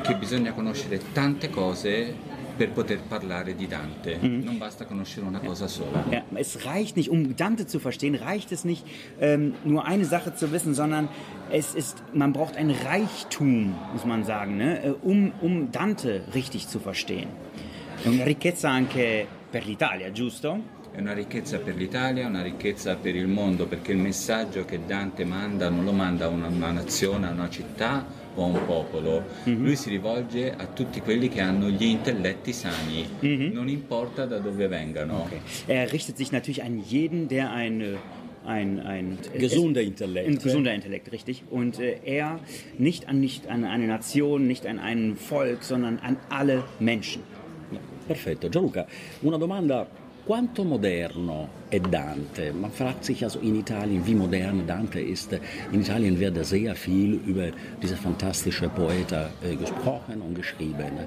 che bisogna conoscere tante cose per poter parlare di Dante. Non basta conoscere una cosa sola. Ja, es reicht nicht, um Dante zu verstehen, reicht es nicht, ähm, nur eine Sache zu wissen, sondern es ist, man braucht ein Reichtum, muss man sagen, ne, äh, um, um Dante richtig zu verstehen. Una ricchezza anche per l'Italia, giusto? È una ricchezza per l'Italia, una ricchezza per il mondo, perché il messaggio che Dante manda non lo manda a una, una nazione, a una città un popolo. Lui si rivolge a tutti quelli che hanno gli intelletti sani, non importa da dove vengano. Er richtet sich natürlich an jeden, der eine ein, ein Gesunder es- Intellekt. Ein gesunder Intellekt, richtig. Und äh, er nicht an, nicht an eine Nation, nicht an ein Volk, sondern an alle Menschen. Perfetto. Gianluca, una domanda. Quanto moderno è Dante? Man fragt sich also in Italien, wie modern Dante ist. In Italien wird sehr viel über diese fantastische Poeta gesprochen und geschrieben.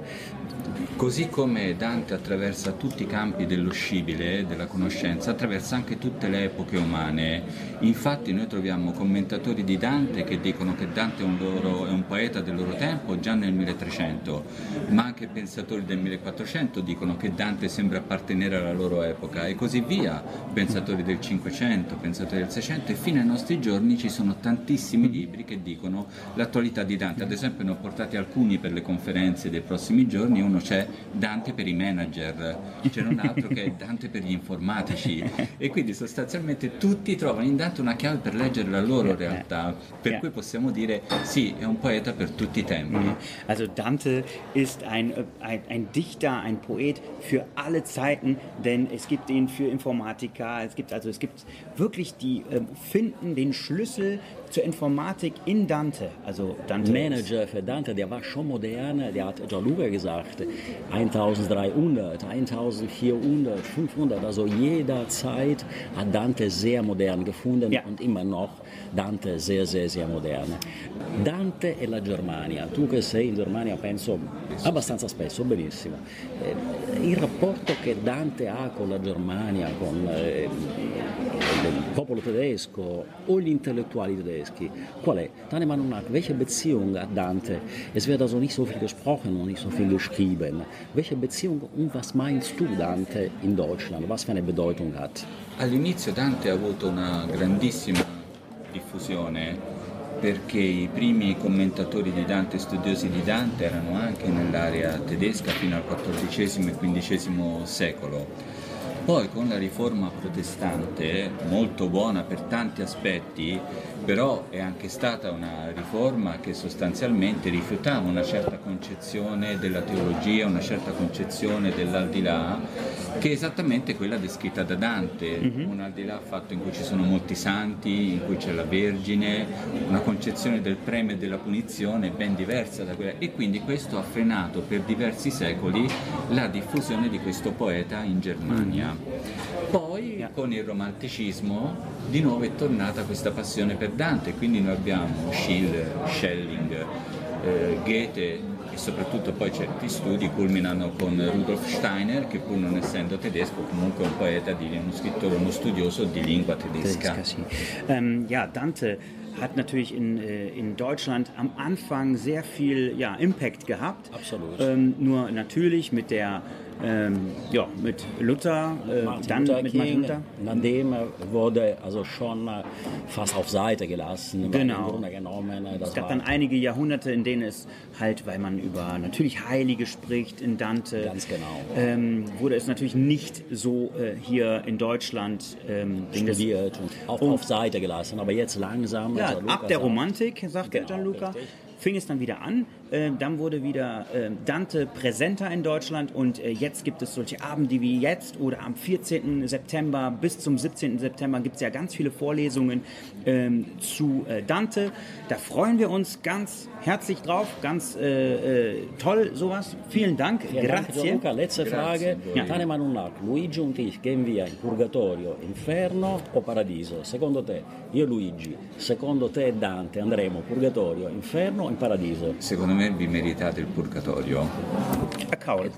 Così come Dante attraversa tutti i campi dello scibile, della conoscenza, attraversa anche tutte le epoche umane. Infatti noi troviamo commentatori di Dante che dicono che Dante è un, loro- è un poeta del loro tempo già nel 1300, ma anche pensatori del 1400 dicono che Dante sembra appartenere alla loro epoca e così via. Pensatori del 500, pensatori del 600 e fino ai nostri giorni ci sono tantissimi libri che dicono l'attualità di Dante. Ad esempio ne ho portati alcuni per le conferenze dei prossimi giorni, uno c'è Dante per i manager, c'è un altro che è Dante per gli informatici e quindi sostanzialmente tutti trovano in Dante una chiave per leggere la loro realtà, per cui possiamo dire sì, è un poeta per tutti i tempi. Also Dante ist ein, äh, ein, ein Dichter, ein Poet für alle Zeiten, denn es gibt ihn für Informatiker, es gibt also es gibt wirklich die ähm, finden den Schlüssel zur Informatik in Dante. Also Dante Manager für Dante, der war schon modern, der hat Gianluca gesagt, 1300, 1400, 500, also jederzeit hat Dante sehr modern gefunden Ja. und immer noch Dante sehr, sehr, sehr modern. Dante e la Germania, tu che sei in Germania penso abbastanza spesso, benissimo. Eh, il rapporto che Dante ha con la Germania, con eh, il popolo tedesco o gli intellettuali tedeschi, qual è? Deiner Meinung nach, welche Beziehung hat Dante? Es wird also nicht so viel gesprochen und nicht so viel geschrieben. Welche Beziehung und was meinst du Dante in Deutschland? Was für eine Bedeutung hat? All'inizio Dante ha avuto una grandissima diffusione perché i primi commentatori di Dante, studiosi di Dante, erano anche nell'area tedesca fino al XIV e XV secolo. Poi con la riforma protestante, molto buona per tanti aspetti, però è anche stata una riforma che sostanzialmente rifiutava una certa concezione della teologia, una certa concezione dell'aldilà, che è esattamente quella descritta da Dante, un aldilà fatto in cui ci sono molti santi, in cui c'è la Vergine, una concezione del premio e della punizione ben diversa da quella. E quindi questo ha frenato per diversi secoli la diffusione di questo poeta in Germania. Poi con il romanticismo di nuovo è tornata questa passione per Dante, quindi noi abbiamo Schiller, Schelling, eh, Goethe e soprattutto poi certi studi culminano con Rudolf Steiner che pur non essendo tedesco comunque è un poeta, di, uno scrittore, uno studioso di lingua tedesca. Tedesca, sì. Ähm, ja, Dante hat natürlich in, äh, in Deutschland am Anfang sehr viel ja, Impact gehabt. Absolut. Ähm, nur natürlich mit der ähm, ja, mit Luther, äh, dann Luther mit Martin Luther. nachdem wurde also schon äh, fast auf Seite gelassen. Genau. Genommen, äh, Es gab dann einige Jahrhunderte, in denen es halt, weil man über natürlich Heilige spricht in Dante, Ganz genau. ähm, wurde es natürlich nicht so äh, hier in Deutschland ähm, studiert und auf, auf Seite gelassen. Aber jetzt langsam. Ja, Luca ab der Romantik, sagt Genau, Gianluca, richtig. fing es dann wieder an, dann wurde wieder äh, Dante präsenter in Deutschland und äh, jetzt gibt es solche Abende wie jetzt oder am 14. September bis zum 17. September gibt es ja ganz viele Vorlesungen ähm, zu äh, Dante. Da freuen wir uns ganz herzlich drauf, ganz äh, äh, toll sowas. Vielen Dank, Vielen Dank, grazie. Gianluca. Letzte Frage. Ja. Tane Manunak, Luigi und ich, gehen wir in Purgatorio, Inferno o Paradiso? Secondo te, io Luigi, secondo te Dante andremo Purgatorio, Inferno o in Paradiso? Secondo me vi meritate il purgatorio A cavolo.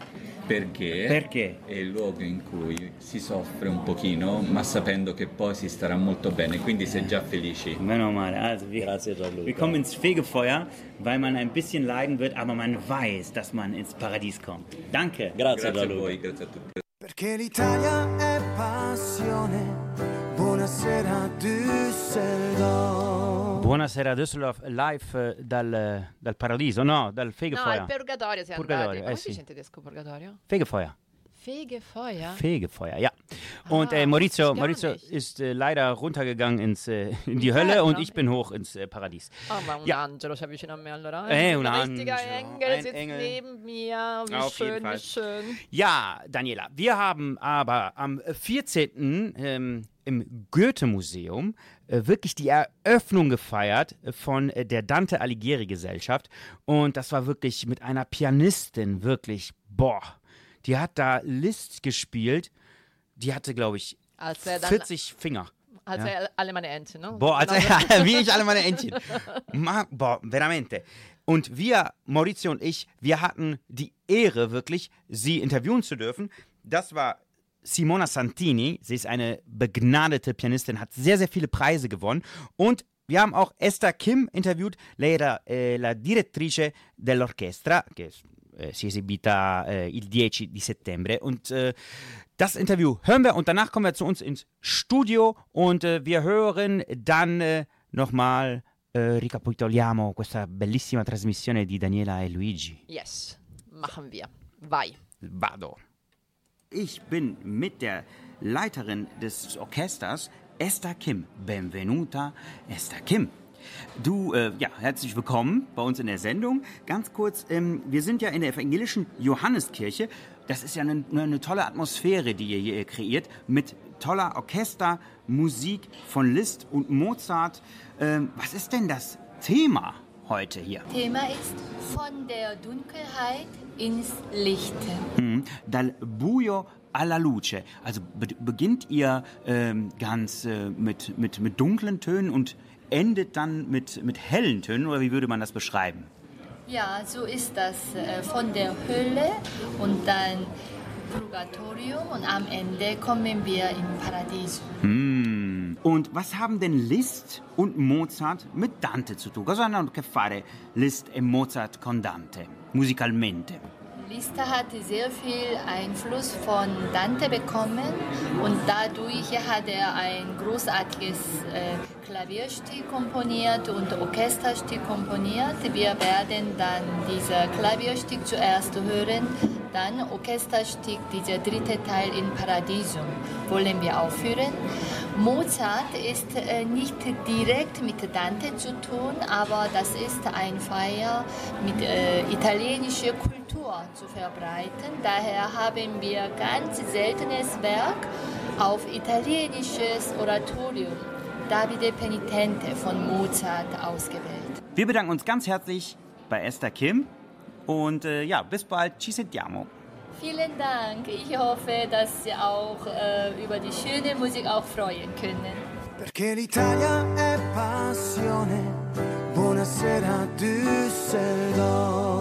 perché, Perché? è il luogo in cui si soffre un pochino, ma sapendo che poi si starà molto bene, quindi è già felici. Meno male. Also wir, Grazie Gianluca. wir kommen ins Fegefeuer, weil man ein bisschen leiden wird, aber man weiß, dass man ins Paradies kommt. Danke. Grazie Grazie a Gianluca. voi, grazie a tutti. Perché l'Italia è passione. Buonasera Düsseldorf. Buonasera Düsseldorf, live eh, dal, dal paradiso, no, dal No, Fegefeuer. al purgatorio siamo Purgatorio, andati. eh Come sì. si dice in tedesco purgatorio? Fegefeuer. Fegefeuer? Fegefeuer, ja. Und Ah, äh, Maurizio, Maurizio nicht. ist äh, leider runtergegangen ins, äh, in die Hölle Inferno? und ich bin hoch ins äh, Paradies. Oh, ma un Ja. angelo c'è vicino a me allora. Eh, un ein richtiger Engel ein sitzt Engel. neben mir. Wie Auf schön, wie schön. Ja, Daniela, wir haben aber am 14. Ähm, im Goethe-Museum wirklich die Eröffnung gefeiert von äh, der Dante Alighieri Gesellschaft. Und das war wirklich mit einer Pianistin, wirklich, boah, die hat da Liszt gespielt. Die hatte, glaube ich, Als er dann, 40 Finger. als er alle meine Entchen, ne? Boah, also, <laughs> wie ich alle meine Entchen. Ma, boah, veramente. Und wir, Maurizio und ich, wir hatten die Ehre, wirklich, sie interviewen zu dürfen. Das war Simona Santini. Sie ist eine begnadete Pianistin, hat sehr, sehr viele Preise gewonnen. Und wir haben auch Esther Kim interviewt. Lei era eh, la direttrice dell'orchestra, che eh, si è esibita eh, il 10 di settembre. Und eh, das Interview hören wir und danach kommen wir zu uns ins Studio und äh, wir hören dann nochmal, ricapitoliamo questa bellissima trasmissione di Daniela e Luigi. Yes, machen wir. Vai. Vado. Ich bin mit der Leiterin des Orchesters, Esther Kim. Benvenuta, Esther Kim. Du, äh, ja, herzlich willkommen bei uns in der Sendung. Ganz kurz, ähm, wir sind ja in der evangelischen Johanneskirche. Das ist ja eine, eine tolle Atmosphäre, die ihr hier kreiert, mit toller Orchestermusik von Liszt und Mozart. Ähm, was ist denn das Thema heute hier? Thema ist von der Dunkelheit ins Licht. Mhm. Dal buio alla luce. Also be beginnt ihr ähm, ganz äh, mit, mit, mit dunklen Tönen und endet dann mit, mit hellen Tönen oder wie würde man das beschreiben? Ja, so ist das äh, von der Hölle und dann Purgatorium und am Ende kommen wir im Paradies. Hm. Und was haben denn Liszt und Mozart mit Dante zu tun? Cosa hanno a che fare Liszt e Mozart con Dante, musicalmente? Liszt hat sehr viel Einfluss von Dante bekommen und dadurch hat er ein großartiges äh, Klavierstück komponiert und Orchesterstück komponiert. Wir werden dann dieses Klavierstück zuerst hören, dann Orchesterstück, dieser dritte Teil in Paradiso wollen wir aufführen. Mozart ist äh, nicht direkt mit Dante zu tun, aber das ist ein Feier mit äh, italienischer Kultur zu verbreiten. Daher haben wir ganz seltenes Werk auf italienisches Oratorium, Davide Penitente von Mozart ausgewählt. Wir bedanken uns ganz herzlich bei Esther Kim und äh, ja, bis bald. Ci sentiamo. Vielen Dank. Ich hoffe, dass Sie auch äh, über die schöne Musik auch freuen können. Perché l'Italia è passione. Buonasera Düsseldorf.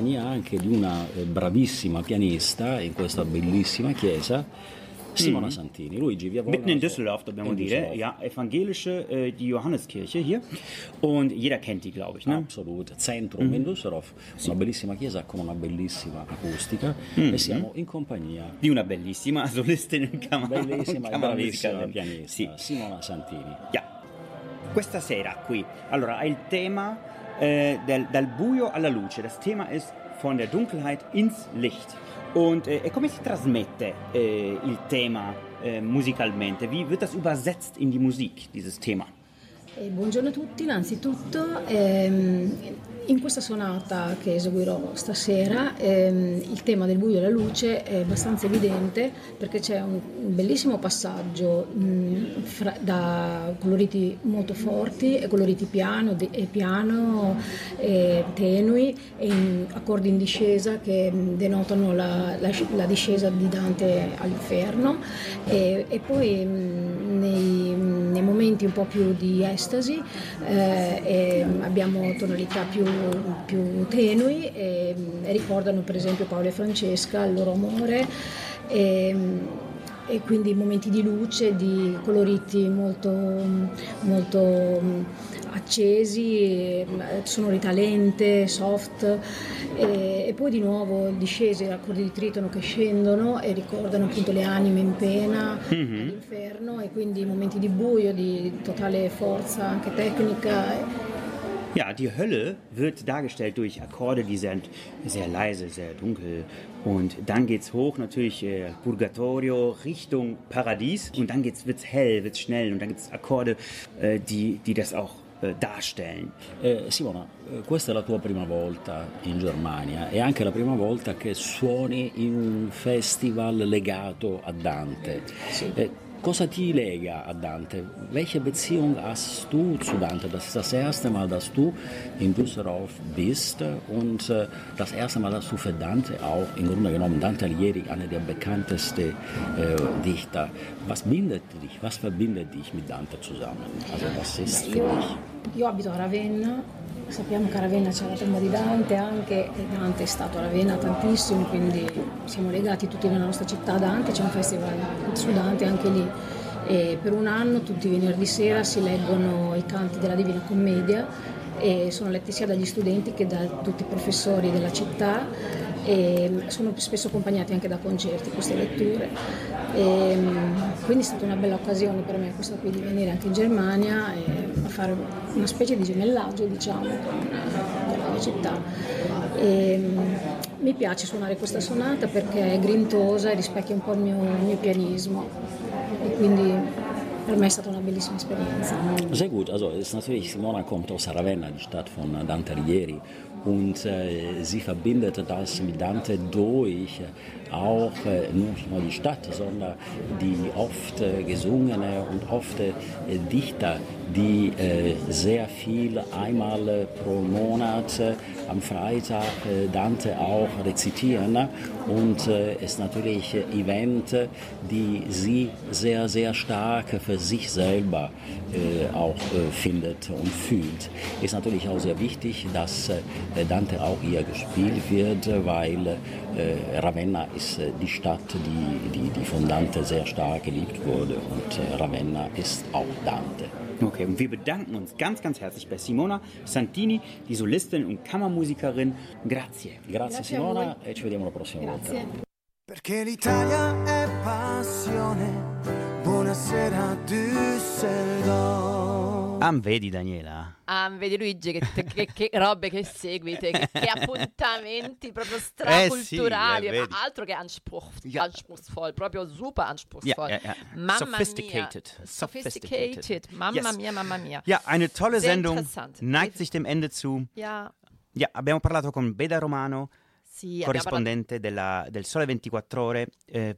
compagnia anche di una eh, bravissima pianista in questa bellissima chiesa, Simona Santini. Luigi, wir wollen Mitten in Düsseldorf, dobbiamo in dire. Düsseldorf. Ja, evangelische, äh, die Johanneskirche hier. Und jeder kennt die, glaube ich. Ne? Absolut, Zentrum in Düsseldorf, una bellissima chiesa con una bellissima acustica e siamo in compagnia Di una bellissima <laughs> solistin in camera, bellissima camera bravissima musicale. pianista Sì. Simona Santini. Ja. Questa sera qui, allora, il tema äh, del, dal buio alla luce. Das Thema ist von der Dunkelheit ins Licht. Und äh, e come si trasmette äh, il tema äh, musicalmente? Wie wird das übersetzt in die Musik, dieses Thema? Eh, buongiorno a tutti, innanzitutto ehm, in questa sonata che eseguirò stasera ehm, il tema del buio e della luce è abbastanza evidente perché c'è un, bellissimo passaggio mh, fra- da coloriti molto forti e coloriti piano, de- e piano e tenui e in accordi in discesa che denotano la, la- la discesa di Dante all'inferno. E, e poi mh, nei, nei momenti un po' più di estasi eh, e abbiamo tonalità più, più tenui e, e ricordano per esempio Paolo e Francesca, il loro amore. E, e quindi momenti di luce, di coloriti molto, molto accesi, e, sonorità lente, soft e, e poi di nuovo discese, accordi di tritono che scendono e ricordano appunto le anime in pena all'inferno e quindi momenti di buio, di totale forza anche tecnica. Ja, die Hölle wird dargestellt durch Akkorde, die sind sehr leise, sehr dunkel. Und dann geht's hoch, natürlich äh, Purgatorio Richtung Paradies. Und dann geht's, wird's hell, wird's schnell. Und dann gibt's Akkorde, äh, die, die das auch äh, darstellen. Eh, Simona, eh, questa è la tua prima volta in Germania e anche la prima volta che suoni in un festival legato a Dante. Eh, cosa ti lega a Dante? Welche Beziehung hast du zu Dante? Das ist das erste Mal, dass du in Düsseldorf bist und äh, das erste Mal, dass du für Dante auch, im Grunde genommen Dante Alighieri, einer der bekanntesten äh, Dichter. Was bindet dich, was verbindet dich mit Dante zusammen? Also was ist für dich? io abito a Ravenna, sappiamo che a Ravenna c'è la tomba di Dante anche, e Dante è stato a Ravenna tantissimo, quindi siamo legati tutti nella nostra città a Dante, c'è un festival su Dante anche lì. E per un anno tutti i venerdì sera si leggono i canti della Divina Commedia e sono letti sia dagli studenti che da tutti i professori della città e sono spesso accompagnati anche da concerti queste letture. E, quindi è stata una bella occasione per me questa qui di venire anche in Germania e a fare una specie di gemellaggio diciamo con, la mia città. E, mi piace suonare questa sonata perché è grintosa e rispecchia un po' il mio, il mio pianismo e quindi per me è stata una bellissima esperienza. Sehr gut, also ist natürlich, Simona kommt aus Ravenna, die Stadt von Dante Alighieri. Und äh, sie verbindet das mit Dante durch äh, auch äh, nicht nur die Stadt, sondern die oft äh, gesungene und oft äh, Dichter, die äh, sehr viel einmal pro Monat am Freitag Dante auch rezitieren. Und äh, ist natürlich Event, die sie sehr, sehr stark für sich selber auch findet und fühlt. Ist natürlich auch sehr wichtig, dass Dante auch hier gespielt wird, weil Ravenna ist äh, die Stadt, die, die, die von Dante sehr stark geliebt wurde. Und äh, Ravenna ist auch Dante. Okay, und wir bedanken uns ganz, ganz herzlich bei Simona Santini, die Solistin und Kammermusikerin. Grazie. Grazie, Simona e ci vediamo la prossima volta. Perché l'Italia è passione. Buonasera Düsseldorf. Am vedi, Daniela? Ah, vedi Luigi che, che- che robe che seguite, che, che appuntamenti proprio straculturali, Eh sì, eh, ma altro che anspruch, Ja. anspruchsvoll, proprio super anspruchsvoll. Ja, ja. Mamma Sophisticated. Mia. Sophisticated. Sophisticated. Mamma Yes. mia, mamma mia. Ja, eine tolle Sehr Sendung neigt sich dem Ende zu. Ja, Ja, abbiamo parlato con Beda Romano, sì, Korrespondente della, del Sole 24 Ore. Äh,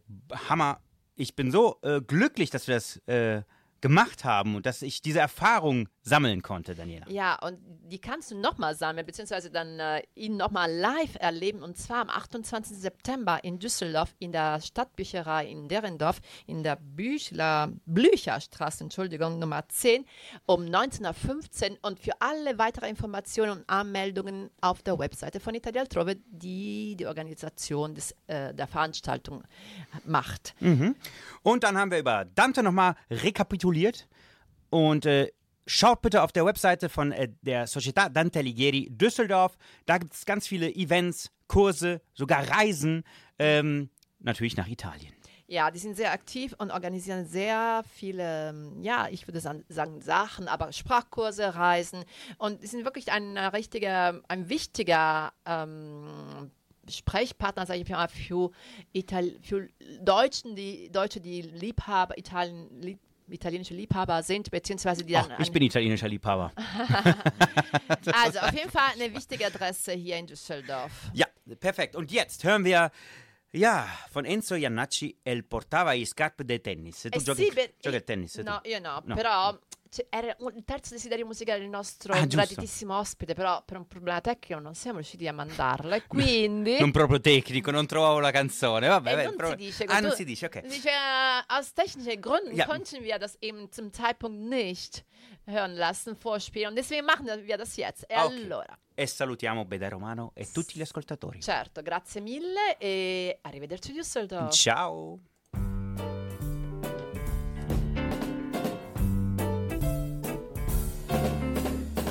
Hammer. Ich bin so äh, glücklich, dass wir das äh, gemacht haben und dass ich diese Erfahrung sammeln konnte, Daniela. Ja, und die kannst du nochmal sammeln, beziehungsweise dann äh, ihn nochmal live erleben. Und zwar am 28. September in Düsseldorf in der Stadtbücherei in Derendorf in der Büchler, Blücherstraße, Entschuldigung, Nummer 10 um 19.15 Uhr. Und für alle weitere Informationen und Anmeldungen auf der Webseite von Italia Altrove, die die Organisation des, äh, der Veranstaltung macht. Mhm. Und dann haben wir über Dante nochmal rekapituliert. Und äh, schaut bitte auf der Webseite von äh, der Società Dante Alighieri Düsseldorf. Da gibt es ganz viele Events, Kurse, sogar Reisen. Ähm, natürlich nach Italien. Ja, die sind sehr aktiv und organisieren sehr viele, ähm, ja, ich würde sagen Sachen, aber Sprachkurse, Reisen und die sind wirklich ein äh, richtiger, ein wichtiger ähm, Sprechpartner, sage ich mal, für, Ital für Deutschen, die Deutsche, die Liebhaber, Italien lieb italienische Liebhaber sind, beziehungsweise die Ach, dann. ich bin italienischer Liebhaber. <laughs> also auf jeden Fall eine wichtige Adresse hier in Düsseldorf. Ja, perfekt. Und jetzt hören wir ja, von Enzo Iannacci, El portava i scarpe de tennis. Tu Eh giochi, sì, beh, giochi eh, a tennis? tu? No, io no, No. però cioè, era un- il terzo desiderio musicale del nostro Ah, graditissimo ospite, però per un problema tecnico non siamo riusciti a mandarlo e <laughs> <laughs> quindi... Non proprio tecnico, non trovavo la canzone. Vabbè, Eh, beh, non pro- si dice, Ah, du- non si dice, ok. Dice, äh, aus technischen Gründen Ja. konnten wir das eben zum Zeitpunkt nicht hören lassen, vorspielen. Und deswegen machen wir das jetzt. E Ah, ok. allora, E salutiamo Beda Romano e tutti gli ascoltatori. certo, grazie mille e arrivederci Düsseldorf. Ciao.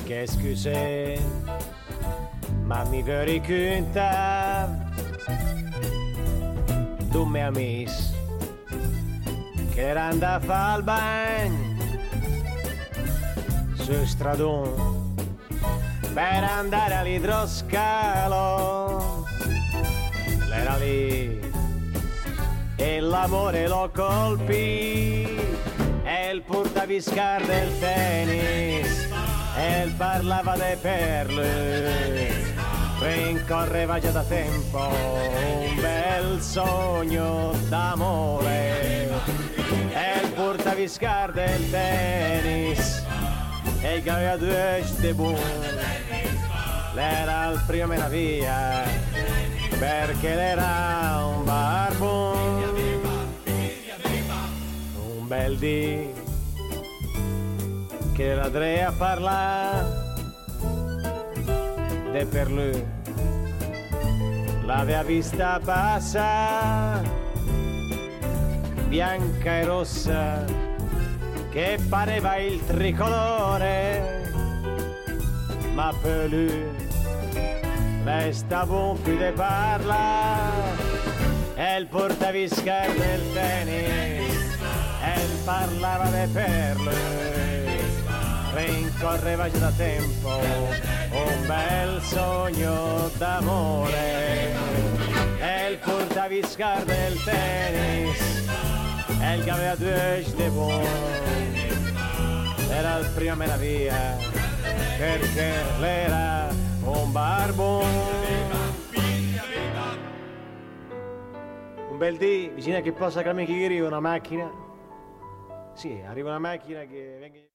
Qu'est-ce que c'est Mammi veri cunta Tu mi amis Che randa fa il bagno Su stradone Per andare all'idroscalo. L'era lì. E l'amore lo colpì. E il portaviscar del tennis. E il parlava de perle. Rincorreva già da tempo Un bel sogno d'amore. E il portaviscar del tennis E il aveva due stebù L'era il primo mena via Perché l'era un barbone un bel dì che l'Andrea parla de per lui. L'aveva vista passa bianca e rossa che pareva il tricolore ma per lui un più de parla. E il portaviscar del tennis e parlava de perle rincorreva già da tempo un bel sogno d'amore. E il portaviscar del tennis e il che aveva due stebon era il primo meraviglia perché l'era un barbone un bel dì vicino a che possa camminare una macchina. Sì arriva una macchina che